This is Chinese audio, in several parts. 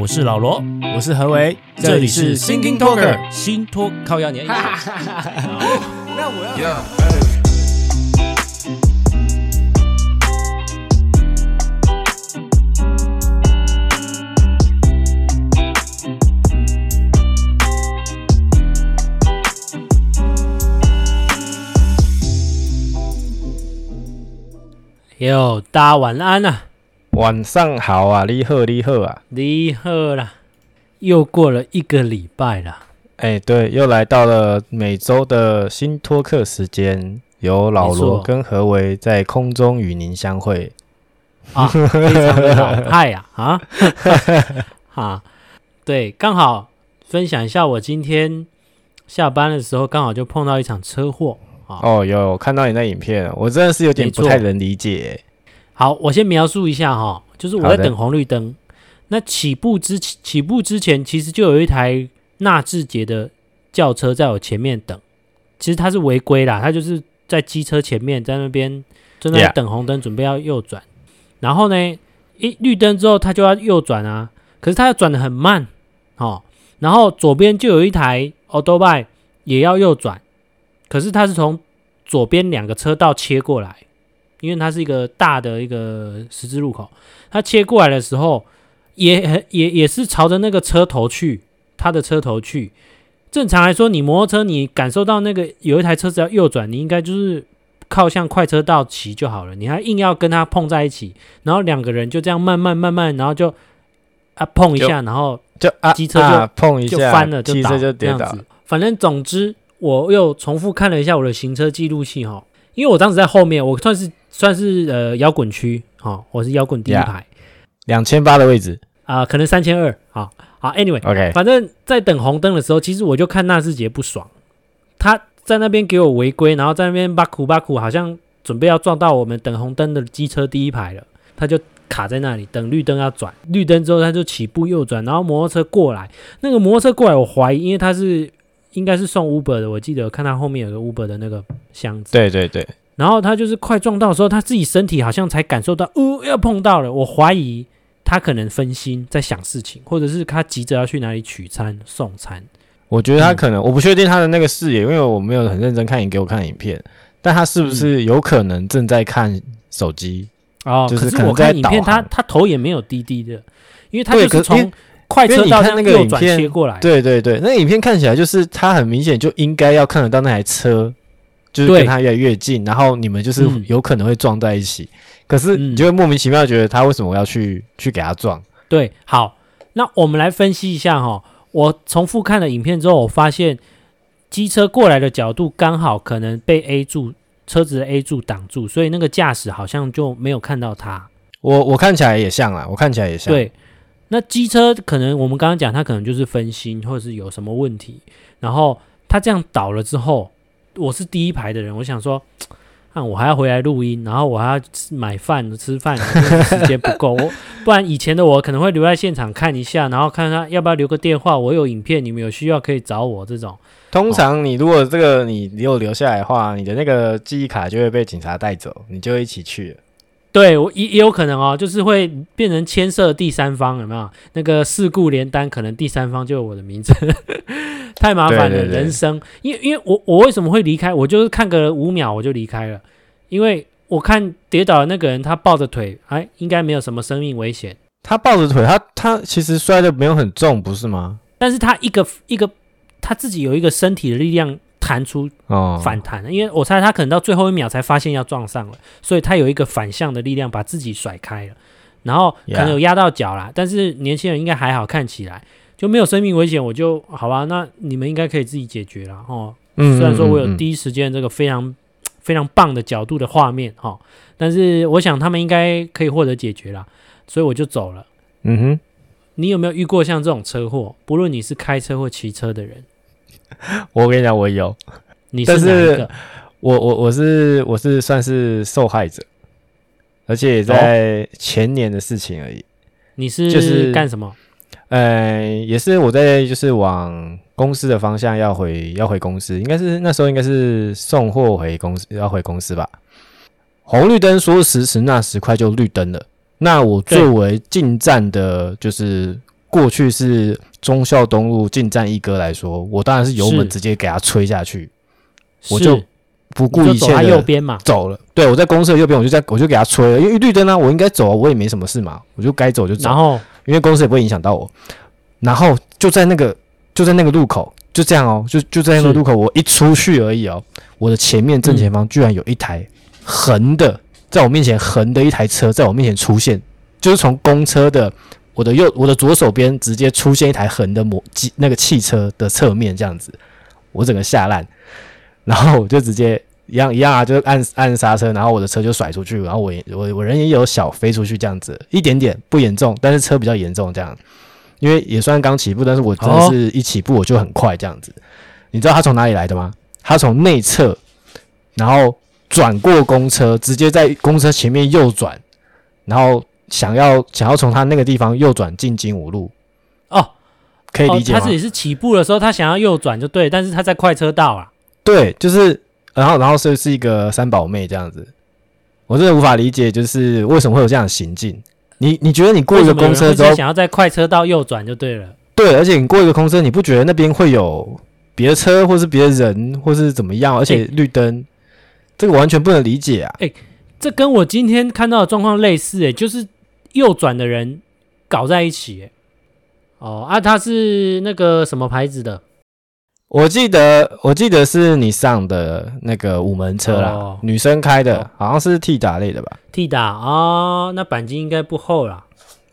我是老罗，我是何为，这里是 Thinking Talker 新托靠压年。那我要。哟，大家晚安啊！晚上好啊，你好，你好啊，你好啦！又过了一个礼拜啦，哎，对，又来到了每周的新托克时间，由老罗跟何为在空中与您相会。啊，非常的老派呀，啊，啊，对，刚好分享一下，我今天下班的时候刚好就碰到一场车祸啊，哦，有看到你那影片，我真的是有点不太能理解。好，我先描述一下哈，就是我在等红绿灯。那起步之起步之前，其实就有一台纳智捷的轿车在我前面等。其实它是违规啦，它就是在机车前面，在那边正在等红灯，准备要右转。然后呢，一绿灯之后，它就要右转啊。可是它要转的很慢，哦。然后左边就有一台欧多拜也要右转，可是它是从左边两个车道切过来。因为它是一个大的一个十字路口，它切过来的时候也，也也也是朝着那个车头去，它的车头去。正常来说，你摩托车你感受到那个有一台车子要右转，你应该就是靠向快车道骑就好了。你还硬要跟它碰在一起，然后两个人就这样慢慢慢慢，然后就啊碰一下，然后就啊机车就、啊、碰一下，就翻了，就倒，机车就跌倒。这样子。反正总之，我又重复看了一下我的行车记录器哈，因为我当时在后面，我算是。算是呃摇滚区，好、哦，我是摇滚第一排，两千八的位置。啊、呃，可能三千二，好，好，anyway，OK，反正在等红灯的时候，其实我就看纳智捷不爽，他在那边给我违规，然后在那边巴苦巴苦，好像准备要撞到我们等红灯的机车第一排了，他就卡在那里等绿灯要转，绿灯之后他就起步右转，然后摩托车过来，那个摩托车过来，我怀疑，因为他是应该是送 Uber 的，我记得看他后面有个 Uber 的那个箱子，对对对。然后他就是快撞到的时候，他自己身体好像才感受到，哦，要碰到了。我怀疑他可能分心在想事情，或者是他急着要去哪里取餐送餐。我觉得他可能，嗯、我不确定他的那个视野，因为我没有很认真看你给我看的影片。但他是不是有可能正在看手机？哦、嗯，就是可是我看影片，他他头也没有低低的，因为他就是从快车道那个右转切过来。对对对，那个影片看起来就是他很明显就应该要看得到那台车。就是跟他越来越近，然后你们就是有可能会撞在一起，嗯、可是你就会莫名其妙觉得他为什么要去去给他撞？对，好，那我们来分析一下哈。我重复看了影片之后，我发现机车过来的角度刚好可能被 A 柱车子的 A 柱挡住，所以那个驾驶好像就没有看到他。我我看起来也像啊，我看起来也像。对，那机车可能我们刚刚讲，他可能就是分心，或者是有什么问题，然后他这样倒了之后。我是第一排的人，我想说，那，我还要回来录音，然后我还要买饭吃饭，时间不够。我 不然以前的我可能会留在现场看一下，然后看看要不要留个电话。我有影片，你们有需要可以找我这种。通常你如果这个你你有留下来的话，你的那个记忆卡就会被警察带走，你就一起去了。对，我也也有可能哦，就是会变成牵涉第三方，有没有？那个事故连单，可能第三方就有我的名字。太麻烦了，对对对，人生。因为因为我我为什么会离开？我就是看个五秒我就离开了，因为我看跌倒的那个人他抱着腿，哎，应该没有什么生命危险。他抱着腿，他他其实摔的没有很重，不是吗？但是他一个一个他自己有一个身体的力量弹出反弹，哦，因为我猜他可能到最后一秒才发现要撞上了，所以他有一个反向的力量把自己甩开了，然后可能有压到脚啦。Yeah. 但是年轻人应该还好，看起来。就没有生命危险，我就好吧。那你们应该可以自己解决了哦。嗯，虽然说我有第一时间这个非常非常棒的角度的画面哈，但是我想他们应该可以获得解决了，所以我就走了。嗯哼，你有没有遇过像这种车祸？不论你是开车或骑车的人，我跟你讲，我有。你是哪一个？我我我是我是算是受害者，而且也在前年的事情而已。你是就是干什么？呃，也是我在就是往公司的方向要回要回公司，应该是那时候应该是送货回公司要回公司吧。红绿灯说时迟那时快就绿灯了，那我作为进站的就是过去是忠孝东路进站一哥来说，我当然是油门直接给他吹下去，我就不顾一切的右边嘛。走了。对，我在公司的右边，我就在我就给他吹了，因为绿灯啊，我应该走，我也没什么事嘛，我就该走就走。然后？因为公司也不会影响到我，然后就在那个就在那个路口，就这样哦，就就在那个路口，我一出去而已哦，我的前面正前方居然有一台横的，在我面前横的一台车在我面前出现，就是从公车的。我的右，我的左手边直接出现一台横的摩机，那个汽车的侧面这样子，我整个吓烂，然后我就直接一样一样啊，就按按刹车，然后我的车就甩出去，然后我我我人也有小飞出去这样子，一点点不严重，但是车比较严重这样，因为也算刚起步，但是我真的是一起步我就很快这样子，你知道他从哪里来的吗？他从内侧，然后转过公车，直接在公车前面右转，然后。想要想要从他那个地方右转进金五路哦，可以理解吗？他自己是起步的时候，他想要右转就对，但是他在快车道啊。对，就是然后然后是是一个三宝妹这样子，我真的无法理解，就是为什么会有这样的行径？你你觉得你过一个公车之后想要在快车道右转就对了？对，而且你过一个公车，你不觉得那边会有别的车，或是别的人，或是怎么样？而且绿灯，欸、这个完全不能理解啊！哎、欸，这跟我今天看到的状况类似、欸，哎，就是。右转的人搞在一起，哦啊，他是那个什么牌子的？我记得，我记得是你上的那个五门车啦，哦、女生开的，哦、好像是 T 打类的吧？T 打哦，那钣金应该不厚啦，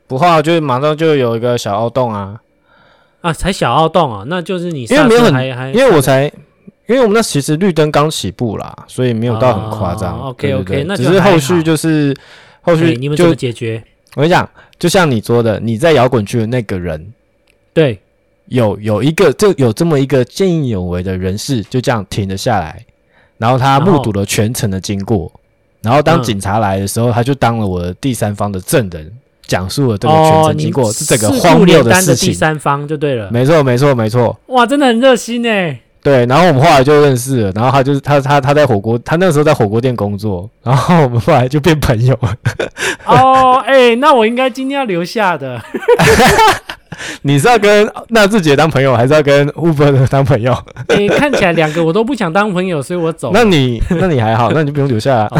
不厚，就马上就有一个小凹洞啊，啊，才小凹洞啊，那就是你因为没有很，因为我才，因为我们那其实绿灯刚起步啦，所以没有到很夸张。哦、OK OK，那只是后续就是后续你们怎么解决？我跟你讲，就像你说的，你在摇滚区的那个人，对，有有一个，就有这么一个见义勇为的人士，就这样停了下来，然后他目睹了全程的经过，然后当警察来的时候，嗯、他就当了我的第三方的证人，讲述了这个全程经过，是整个荒谬的事情。第三方就对了，没错，没错，没错。哇，真的很热心哎。对，然后我们后来就认识了，然后他就是他他他在火锅，他那个时候在火锅店工作，然后我们后来就变朋友了。哦，哎，那我应该今天要留下的。你是要跟纳智捷当朋友，还是要跟 Uber 当朋友？哎，看起来两个我都不想当朋友，所以我走。那你那你还好，那你就不用留下来。哦、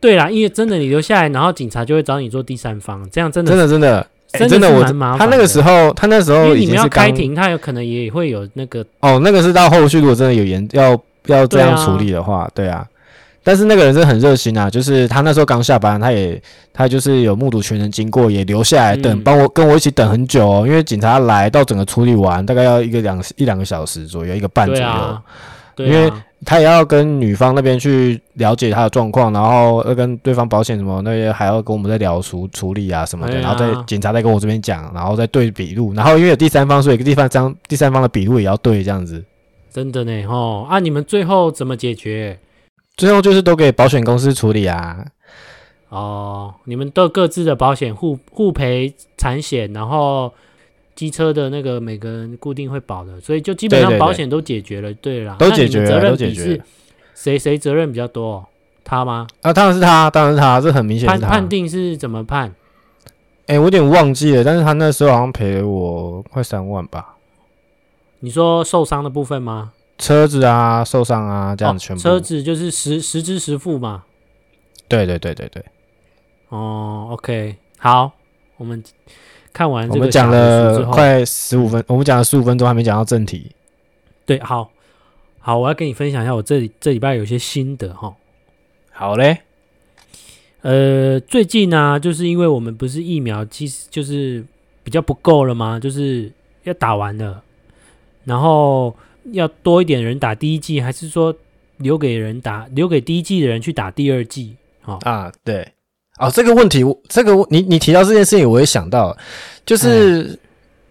对啦，因为真的你留下来，然后警察就会找你做第三方，这样真的真的真的。欸、真的，我他那个时候，他那时候已经是你们要开庭，他有可能也会有那个哦，那个是到后续，如果真的有严要要这样处理的话，对啊。但是那个人是很热心啊，就是他那时候刚下班，他也他就是有目睹全程经过，也留下来等，帮、嗯、我跟我一起等很久哦，因为警察来到整个处理完，大概要一个两一两个小时左右，一个半左右，啊啊、因为。他也要跟女方那边去了解他的状况，然后要跟对方保险什么那些，还要跟我们再聊处处理啊什么的，然后再警察再跟我这边讲，然后再对笔录，然后因为有第三方，所以一个地方将第三方的笔录也要对这样子。真的呢，哦啊！你们最后怎么解决？最后就是都给保险公司处理啊。哦，你们都各自的保险互互赔产险，然后。机车的那个每个人固定会保的，所以就基本上保险都解决了。对啦，都解决了，都解决了。谁谁责任比较多？他吗？啊，当然是他，当然是他，这很明显。判判定是怎么判？哎，我有点忘记了，但是他那时候好像赔了我快三万吧。你说受伤的部分吗？车子啊，受伤啊，这样子全部。车子就是实实支实付嘛。对对对对对。哦，OK，好，我们。看完这个，我们讲了快十五分，我们讲了十五分钟还没讲到正题。对，好，好，我要跟你分享一下我这这礼拜有些心得哈。好嘞，呃，最近呢、啊，就是因为我们不是疫苗，其实就是比较不够了吗？就是要打完了，然后要多一点人打第一剂，还是说留给人打，留给第一剂的人去打第二剂？好啊，对。哦，这个问题，这个你你提到这件事情，我也想到，就是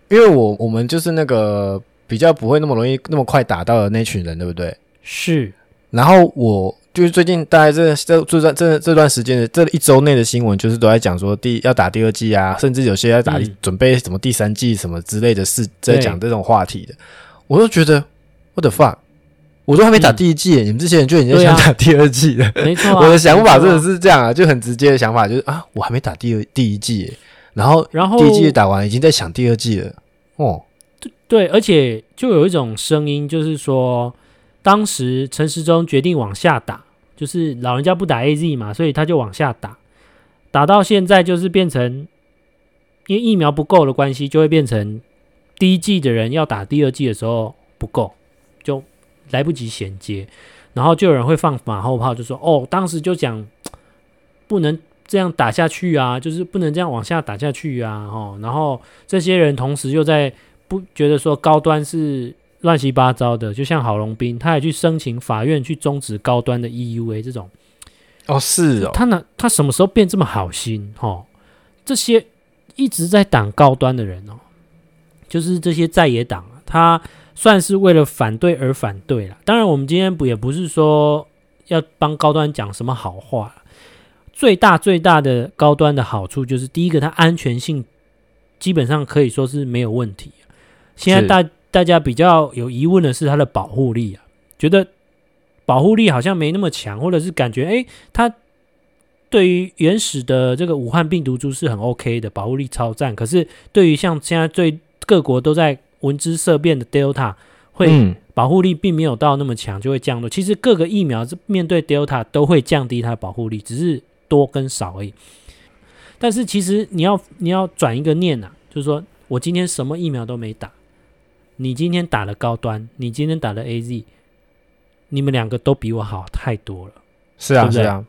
因为我我们就是那个比较不会那么容易那么快打到的那群人，对不对？是。然后我就是最近大概这这这段这这段时间的这一周内的新闻，就是都在讲说第要打第二季啊，甚至有些要打、嗯、准备什么第三季什么之类的事，在讲这种话题的，我都觉得 what the fuck。我都还没打第一季，嗯、你们这些人就已经想打第二季了。没错、啊，我的想法真的是这样啊，就很直接的想法就是啊，我还没打第二第一季，然后然后第一季打完，已经在想第二季了。哦，对，而且就有一种声音，就是说，当时陈时中决定往下打，就是老人家不打 AZ 嘛，所以他就往下打，打到现在就是变成，因为疫苗不够的关系，就会变成第一季的人要打第二季的时候不够，就来不及衔接，然后就有人会放马后炮，就说：“哦，当时就讲不能。”这样打下去啊，就是不能这样往下打下去啊，哦，然后这些人同时又在不觉得说高端是乱七八糟的，就像郝龙斌，他也去申请法院去终止高端的 EUA 这种，哦，是哦，他呢，他什么时候变这么好心？哦，这些一直在挡高端的人哦，就是这些在野党，他算是为了反对而反对了。当然，我们今天不也不是说要帮高端讲什么好话。最大最大的高端的好处就是，第一个，它安全性基本上可以说是没有问题。现在大大家比较有疑问的是它的保护力啊，觉得保护力好像没那么强，或者是感觉诶，它对于原始的这个武汉病毒株是很 OK 的，保护力超赞。可是对于像现在最各国都在闻之色变的 Delta，会保护力并没有到那么强，就会降落。其实各个疫苗面对 Delta 都会降低它的保护力，只是。多跟少而已，但是其实你要你要转一个念呐、啊，就是说我今天什么疫苗都没打，你今天打了高端，你今天打了 AZ，你们两个都比我好太多了，是啊，对不对？是啊，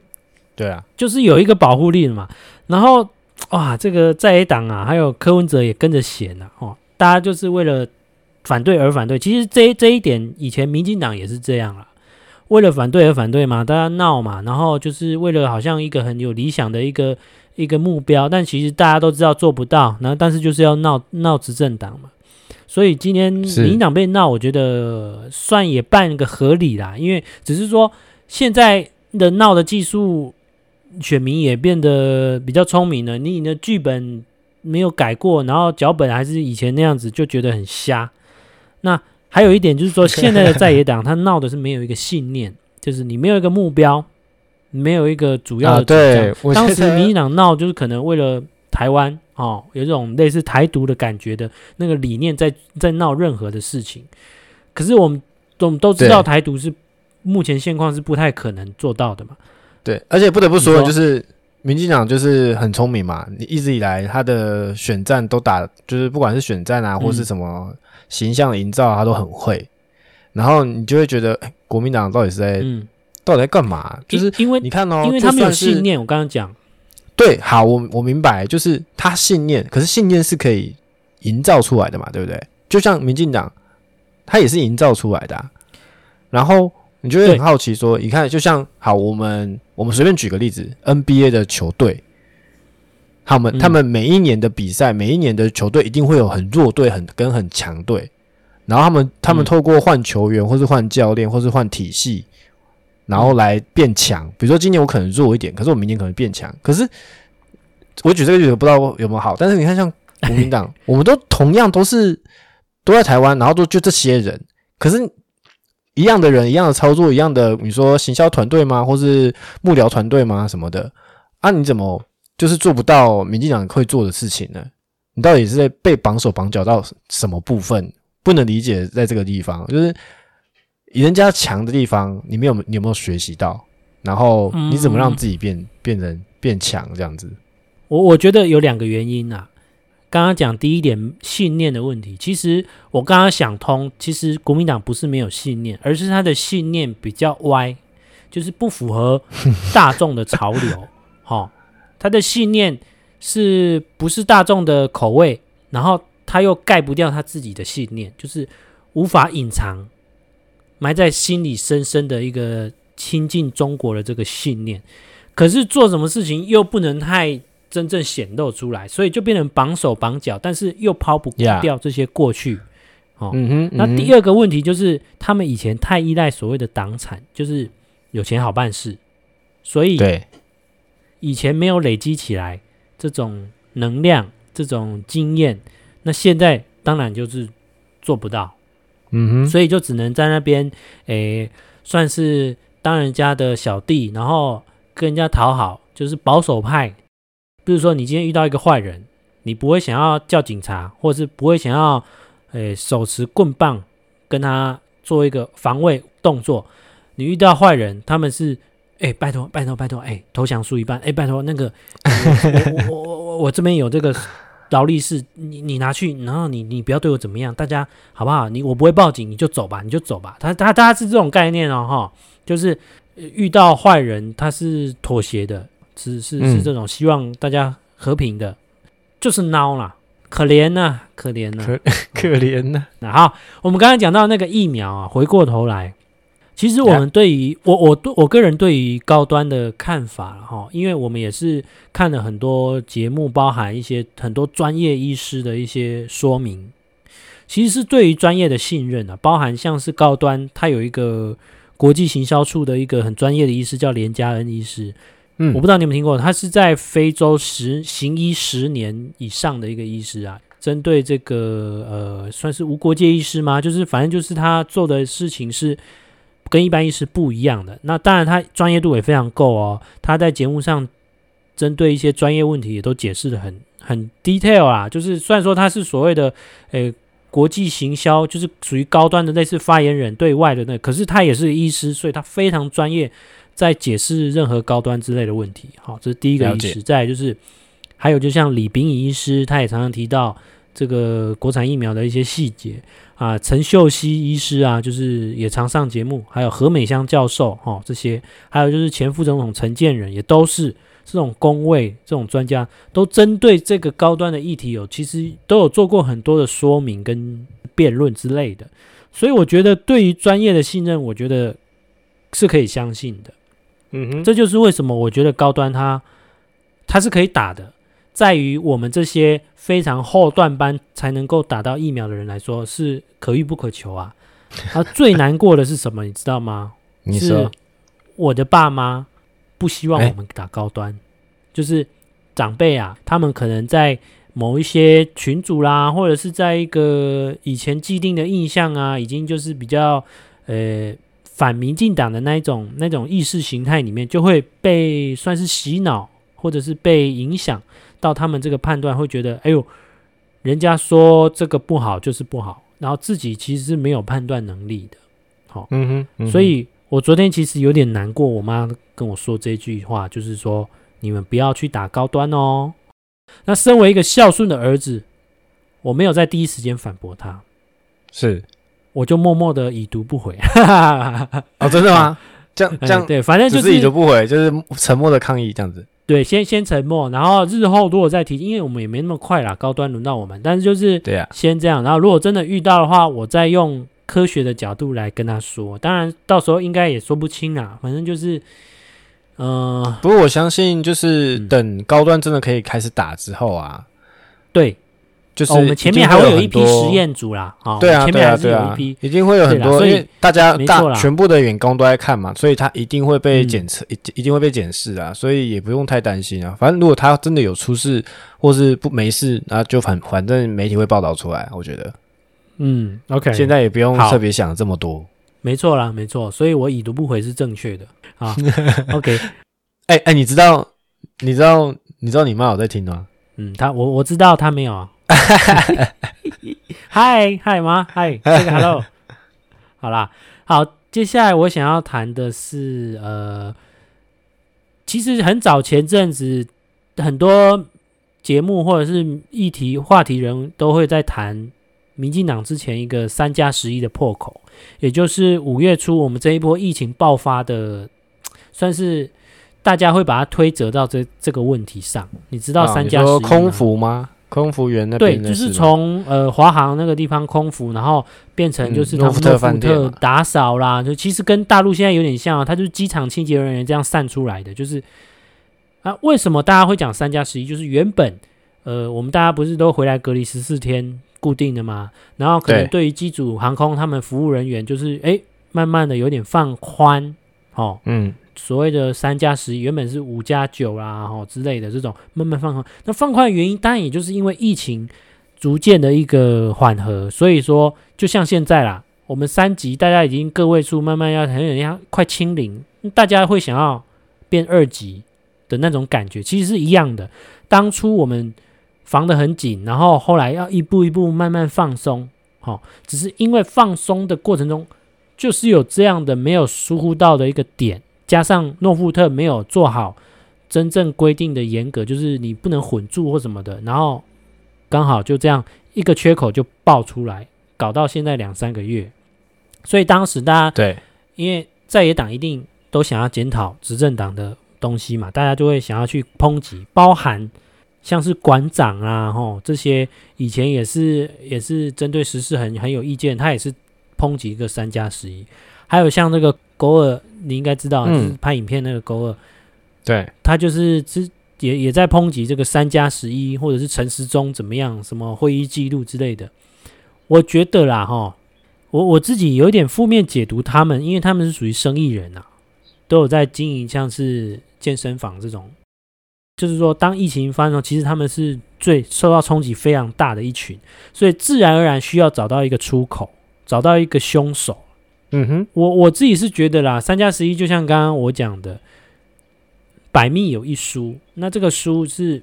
对啊，就是有一个保护力了嘛。然后哇，这个在 A 党啊，还有柯文哲也跟着写了哦，大家就是为了反对而反对。其实这这一点以前民进党也是这样了。为了反对而反对嘛，大家闹嘛，然后就是为了好像一个很有理想的一个一个目标，但其实大家都知道做不到，然后但是就是要闹闹执政党嘛，所以今天民进党被闹，我觉得算也半个合理啦，因为只是说现在的闹的技术，选民也变得比较聪明了，你你的剧本没有改过，然后脚本还是以前那样子，就觉得很瞎，那。还有一点就是说，现在的在野党他闹的是没有一个信念，就是你没有一个目标，没有一个主要的。啊、当时民进党闹就是可能为了台湾哦，有这种类似台独的感觉的那个理念在在闹任何的事情。可是我们我们都知道台独是目前现况是不太可能做到的嘛。对，而且不得不说，就是民进党就是很聪明嘛，你一直以来他的选战都打，就是不管是选战啊或是什么。嗯形象营造，他都很会，然后你就会觉得，欸、国民党到底是在，嗯、到底在干嘛？就是因为你看哦，因为他没有信念。我刚刚讲，对，好，我我明白，就是他信念，可是信念是可以营造出来的嘛，对不对？就像民进党，他也是营造出来的，啊。然后你就会很好奇说，你看，就像好，我们我们随便举个例子，NBA 的球队。他们他们每一年的比赛，每一年的球队一定会有很弱队，很跟很强队。然后他们他们透过换球员，或是换教练，或是换体系，然后来变强。比如说今年我可能弱一点，可是我明年可能变强。可是我举这个例子不知道有没有好，但是你看像国民党，我们都同样都是都在台湾，然后都就这些人，可是一样的人，一样的操作，一样的你说行销团队吗？或是幕僚团队吗？什么的啊？你怎么？就是做不到民进党会做的事情呢？你到底是在被绑手绑脚到什么部分？不能理解，在这个地方，就是人家强的地方，你没有，你有没有学习到？然后你怎么让自己变、嗯、变成变强这样子？我我觉得有两个原因啊。刚刚讲第一点信念的问题，其实我刚刚想通，其实国民党不是没有信念，而是他的信念比较歪，就是不符合 大众的潮流。哦。他的信念是不是大众的口味？然后他又盖不掉他自己的信念，就是无法隐藏，埋在心里深深的一个亲近中国的这个信念。可是做什么事情又不能太真正显露出来，所以就变成绑手绑脚，但是又抛不掉这些过去。哦，那第二个问题就是他们以前太依赖所谓的党产，就是有钱好办事，所以对。以前没有累积起来这种能量、这种经验，那现在当然就是做不到，嗯哼，所以就只能在那边，诶、欸，算是当人家的小弟，然后跟人家讨好，就是保守派。比如说，你今天遇到一个坏人，你不会想要叫警察，或者是不会想要，诶、手持棍棒跟他做一个防卫动作。你遇到坏人，他们是，诶、拜托，拜托，拜托，诶、投降输一半，诶、拜托，那个，我我我 我我这边有这个劳力士，你你拿去，然后你你不要对我怎么样，大家好不好？你我不会报警，你就走吧，你就走吧。他他大家是这种概念哦，哈，就是遇到坏人，他是妥协的，是是是这种希望大家和平的。就是孬啦，可怜呐、啊，可怜呐、啊，可可怜呐、啊。那好，我们刚才讲到那个疫苗啊，回过头来，其实我们对于.我我对我个人对于高端的看法哈，因为我们也是看了很多节目，包含一些很多专业医师的一些说明，其实是对于专业的信任啊，包含像是高端，它有一个国际行销处的一个很专业的医师叫连家恩医师。嗯，我不知道你有没有听过，他是在非洲十行医十年以上的一个医师啊。针对这个呃，算是无国界医师吗？就是反正就是他做的事情是跟一般医师不一样的。那当然他专业度也非常够哦。他在节目上针对一些专业问题也都解释得很很 detail 啊。就是虽然说他是所谓的诶国际行销，就是属于高端的类似发言人对外的那，可是他也是医师，所以他非常专业。在解释任何高端之类的问题，好，这是第一个医师。再来就是，还有就像李炳仪医师，他也常常提到这个国产疫苗的一些细节啊。陈秀熙医师啊，就是也常上节目，还有何美香教授，哈，这些，还有就是前副总统陈建仁，也都是这种工位这种专家，都针对这个高端的议题有，其实都有做过很多的说明跟辩论之类的。所以我觉得，对于专业的信任，我觉得是可以相信的。嗯哼，这就是为什么我觉得高端它它是可以打的，在于我们这些非常后段班才能够打到疫苗的人来说是可遇不可求啊。啊，最难过的是什么，你知道吗？你说，是我的爸妈不希望我们打高端，就是长辈啊，他们可能在某一些群组啦，或者是在一个以前既定的印象啊，已经就是比较呃。反民进党的那一种那种意识形态里面，就会被算是洗脑，或者是被影响到他们这个判断，会觉得哎呦，人家说这个不好就是不好，然后自己其实是没有判断能力的。好、哦，嗯，嗯哼，所以我昨天其实有点难过，我妈跟我说这句话，就是说你们不要去打高端哦。那身为一个孝顺的儿子，我没有在第一时间反驳他，是。我就默默的已读不回。哦，真的吗？这样这样、嗯、对，反正就是已读不回，就是沉默的抗议这样子。对，先先沉默，然后日后如果再提，因为我们也没那么快啦，高端轮到我们，但是就是对啊，先这样。然后如果真的遇到的话，我再用科学的角度来跟他说。当然到时候应该也说不清啦，反正就是，嗯、呃。不过我相信，就是等高端真的可以开始打之后啊，对。就是、哦、我们前面还会有一批实验组啦，啊、哦，对啊，前面还是有一批，一定会有很多，所以大家大全部的员工都在看嘛，所以他一定会被检测，一、嗯、一定会被检视啊，所以也不用太担心啊。反正如果他真的有出事或是不没事，那就反反正媒体会报道出来，我觉得，嗯，OK，现在也不用特别想这么多，没错啦，没错，所以我已读不回是正确的啊。OK，哎哎、你知道你知道你知道你妈有在听吗？嗯，他我我知道他没有啊。嗨嗨妈嗨，这个 hello，好啦，好，接下来我想要谈的是，呃，其实很早前阵子，很多节目或者是议题话题人都会在谈民进党之前一个三加十一的破口，也就是五月初我们这一波疫情爆发的，算是大家会把它推责到这这个问题上。你知道三加十一空服吗？空服员那边对，就是从呃华航那个地方空服，然后变成就是他们诺富特打扫啦，嗯、就其实跟大陆现在有点像啊，它就是机场清洁人员这样散出来的，就是啊，为什么大家会讲三加十一？就是原本呃我们大家不是都回来隔离十四天固定的吗？然后可能对于机组航空他们服务人员，就是哎慢慢的有点放宽，哦，嗯。所谓的三加十原本是五加九啦，吼之类的这种慢慢放宽。那放宽的原因当然也就是因为疫情逐渐的一个缓和，所以说就像现在啦，我们三级大家已经个位数慢慢要很有快清零，大家会想要变二级的那种感觉，其实是一样的。当初我们防得很紧，然后后来要一步一步慢慢放松。好、只是因为放松的过程中，就是有这样的没有疏忽到的一个点，加上诺富特没有做好真正规定的严格，就是你不能混住或什么的，然后刚好就这样一个缺口就爆出来，搞到现在两三个月。所以当时大家对，因为在野党一定都想要检讨执政党的东西嘛，大家就会想要去抨击，包含。像是馆长啊，吼这些以前也是也是针对时事很很有意见，他也是抨击一个三加十一，还有像那个勾二，你应该知道，就是拍影片那个勾二，对，他就是之也也在抨击这个三加十一，或者是陈时中怎么样，什么会议记录之类的。我觉得啦，哈，我我自己有一点负面解读他们，因为他们是属于生意人啊，都有在经营像是健身房这种。就是说，当疫情发生其实他们是最受到冲击非常大的一群，所以自然而然需要找到一个出口，找到一个凶手。嗯哼，我我自己是觉得啦，三加十一就像刚刚我讲的，百密有一疏，那这个疏是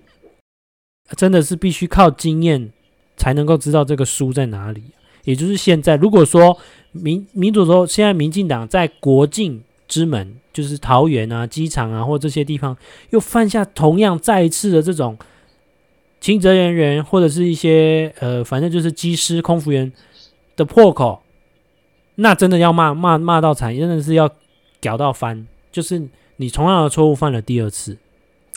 真的是必须靠经验才能够知道这个疏在哪里。也就是现在，如果说民民主说现在民进党在国境之门。就是桃园啊、机场啊，或这些地方又犯下同样再一次的这种轻责人员或者是一些呃，反正就是机师、空服员的破口，那真的要骂骂骂到惨，真的是要屌到翻。就是你同样的错误犯了第二次，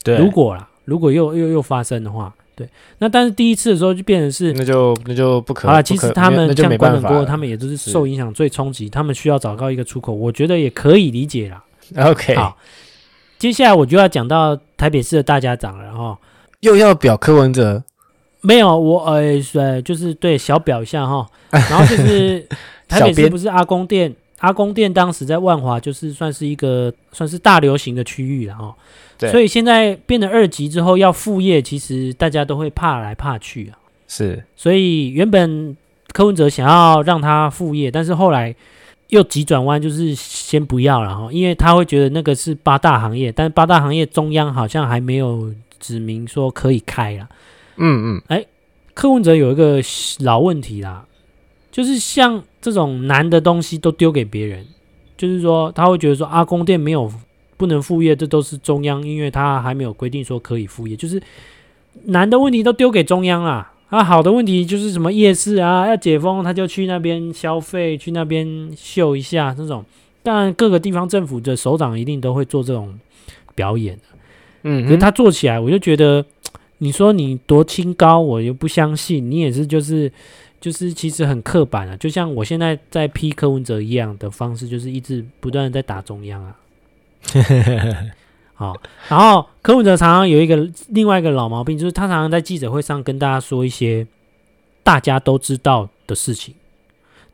对，如果啦，如果又又又发生的话，对，那但是第一次的时候就变成是，那就那就不可好了。其实他们像关冷锅，他们也都是受影响最冲击，他们需要找到一个出口，我觉得也可以理解啦。OK，好，接下来我就要讲到台北市的大家长了哈，又要表柯文哲？没有，我呃，呃，就是对小表一下哈，然后就是台北市不是阿公店，阿公店当时在万华就是算是一个算是大流行的区域了哦，对，所以现在变得二级之后要副业，其实大家都会怕来怕去啊，是，所以原本柯文哲想要让他副业，但是后来。又急转弯，就是先不要了哈，因为他会觉得那个是八大行业，但是八大行业中央好像还没有指明说可以开了。嗯嗯，哎，柯文哲有一个老问题啦，就是像这种难的东西都丢给别人，就是说他会觉得说阿公店没有不能副业，这都是中央，因为他还没有规定说可以副业，就是难的问题都丢给中央啦。啊，好的问题就是什么夜市啊，要解封他就去那边消费，去那边秀一下这种。但，各个地方政府的首长一定都会做这种表演。嗯，可是他做起来，我就觉得，你说你多清高，我又不相信。你也是，就是，就是其实很刻板啊，就像我现在在批柯文哲一样的方式，就是一直不断的在打中央啊。好，然后柯文哲常常有一个另外一个老毛病，就是他常常在记者会上跟大家说一些大家都知道的事情，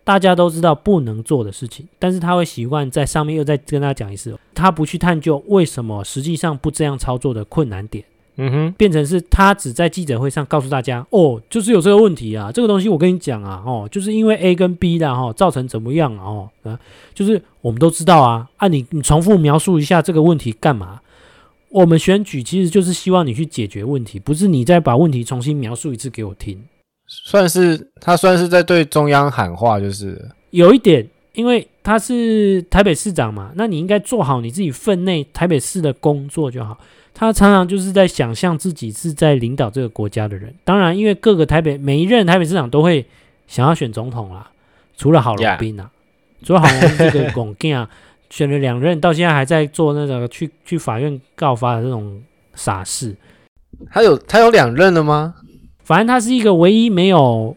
大家都知道不能做的事情，但是他会习惯在上面又再跟大家讲一次，他不去探究为什么实际上不这样操作的困难点。嗯哼，变成是他只在记者会上告诉大家，哦，就是有这个问题啊，这个东西我跟你讲啊，哦，就是因为 A 跟 B 的哈、哦，造成怎么样啊，哦，啊，就是我们都知道啊，啊你，你你重复描述一下这个问题干嘛？我们选举其实就是希望你去解决问题，不是你再把问题重新描述一次给我听。算是他算是在对中央喊话，就是有一点，因为他是台北市长嘛，那你应该做好你自己分内台北市的工作就好。他常常就是在想象自己是在领导这个国家的人。当然，因为各个台北每一任台北市长都会想要选总统啦，除了郝龙斌啊，Yeah. 除了郝龙斌这个拱镜啊。选了两任，到现在还在做那个去去法院告发的这种傻事。他有他有两任了吗？反正他是一个唯一没有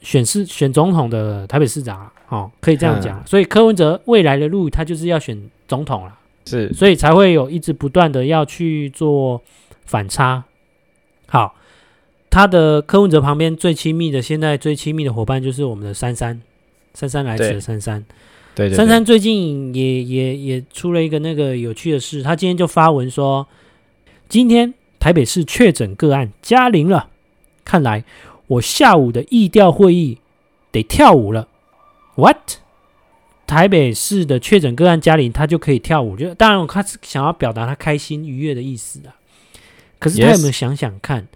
选市选总统的台北市长，哦，可以这样讲。嗯、所以柯文哲未来的路，他就是要选总统了，是，所以才会有一直不断的要去做反差。好，他的柯文哲旁边最亲密的，现在最亲密的伙伴就是我们的珊珊，姗姗来迟的珊珊。对，珊珊最近也也也出了一个那个有趣的事，他今天就发文说，今天台北市确诊个案加零了，看来我下午的议调会议得跳舞了。What？台北市的确诊个案家里，他就可以跳舞？就当然，他是想要表达他开心愉悦的意思啊。可是他有没有想想看，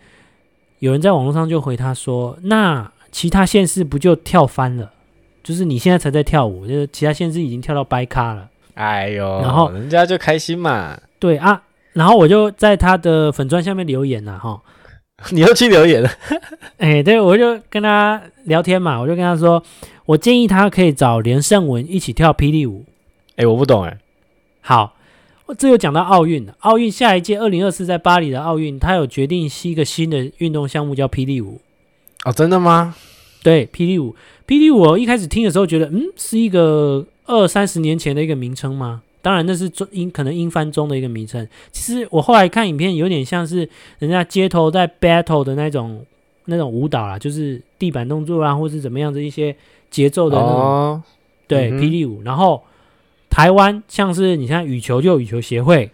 有人在网络上就回他说：“那其他县市不就跳翻了？就是你现在才在跳舞，就是其他县市已经跳到掰咖了。”哎呦，然后人家就开心嘛。对啊，然后我就在他的粉砖下面留言了哈。你又去留言了？哎，对，我就跟他聊天嘛，我就跟他说，我建议他可以找连胜文一起跳霹雳舞。哎，我不懂哎。好，这又讲到奥运了。奥运下一届二零二四在巴黎的奥运，他有决定是一个新的运动项目，叫霹雳舞。哦，真的吗？对，霹雳舞，霹雳舞，我一开始听的时候觉得，嗯，是一个二三十年前的一个名称吗？当然，那是中英可能英翻中的一个名称。其实我后来看影片，有点像是人家街头在 battle 的那种那种舞蹈啦，就是地板动作啊，或是怎么样的一些节奏的那种。哦、对，霹雳舞。然后台湾像是你像羽球就有羽球协会，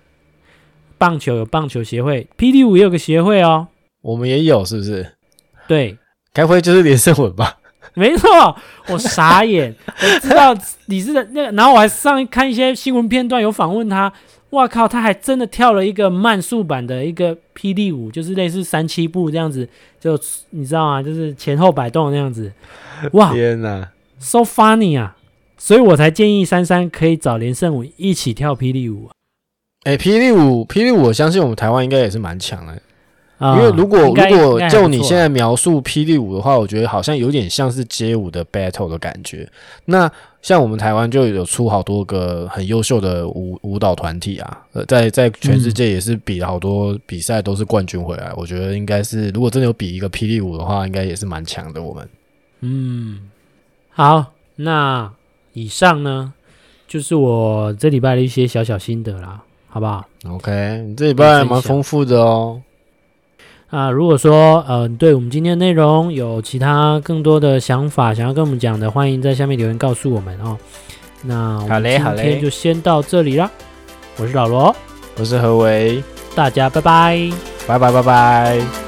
棒球有棒球协会，霹雳舞也有个协会哦。我们也有，是不是？对，该不会就是连胜文吧？没错，我傻眼，我知道你是那个，然后我还上看一些新闻片段，有访问他，哇靠，他还真的跳了一个慢速版的一个霹雳舞，就是类似三七步这样子，就你知道吗？就是前后摆动那样子，哇，天哪，so funny 啊！所以我才建议珊珊可以找连胜武一起跳霹雳舞。啊哎，霹雳舞，霹雳舞，我相信我们台湾应该也是蛮强的。因为如果、嗯、如果就你现在描述霹雳舞的话，我觉得好像有点像是街舞的 battle 的感觉。那像我们台湾就有出好多个很优秀的舞舞蹈团体啊，呃，在在全世界也是比了好多比赛都是冠军回来。嗯、我觉得应该是如果真的有比一个霹雳舞的话，应该也是蛮强的。我们嗯，好，那以上呢就是我这礼拜的一些小小心得啦，好不好？OK，你这礼拜还蛮丰富的哦。啊，如果说呃，对我们今天的内容有其他更多的想法，想要跟我们讲的，欢迎在下面留言告诉我们哦。那好嘞，好嘞今天就先到这里啦。我是老罗，我是何为，大家拜拜，拜拜拜拜。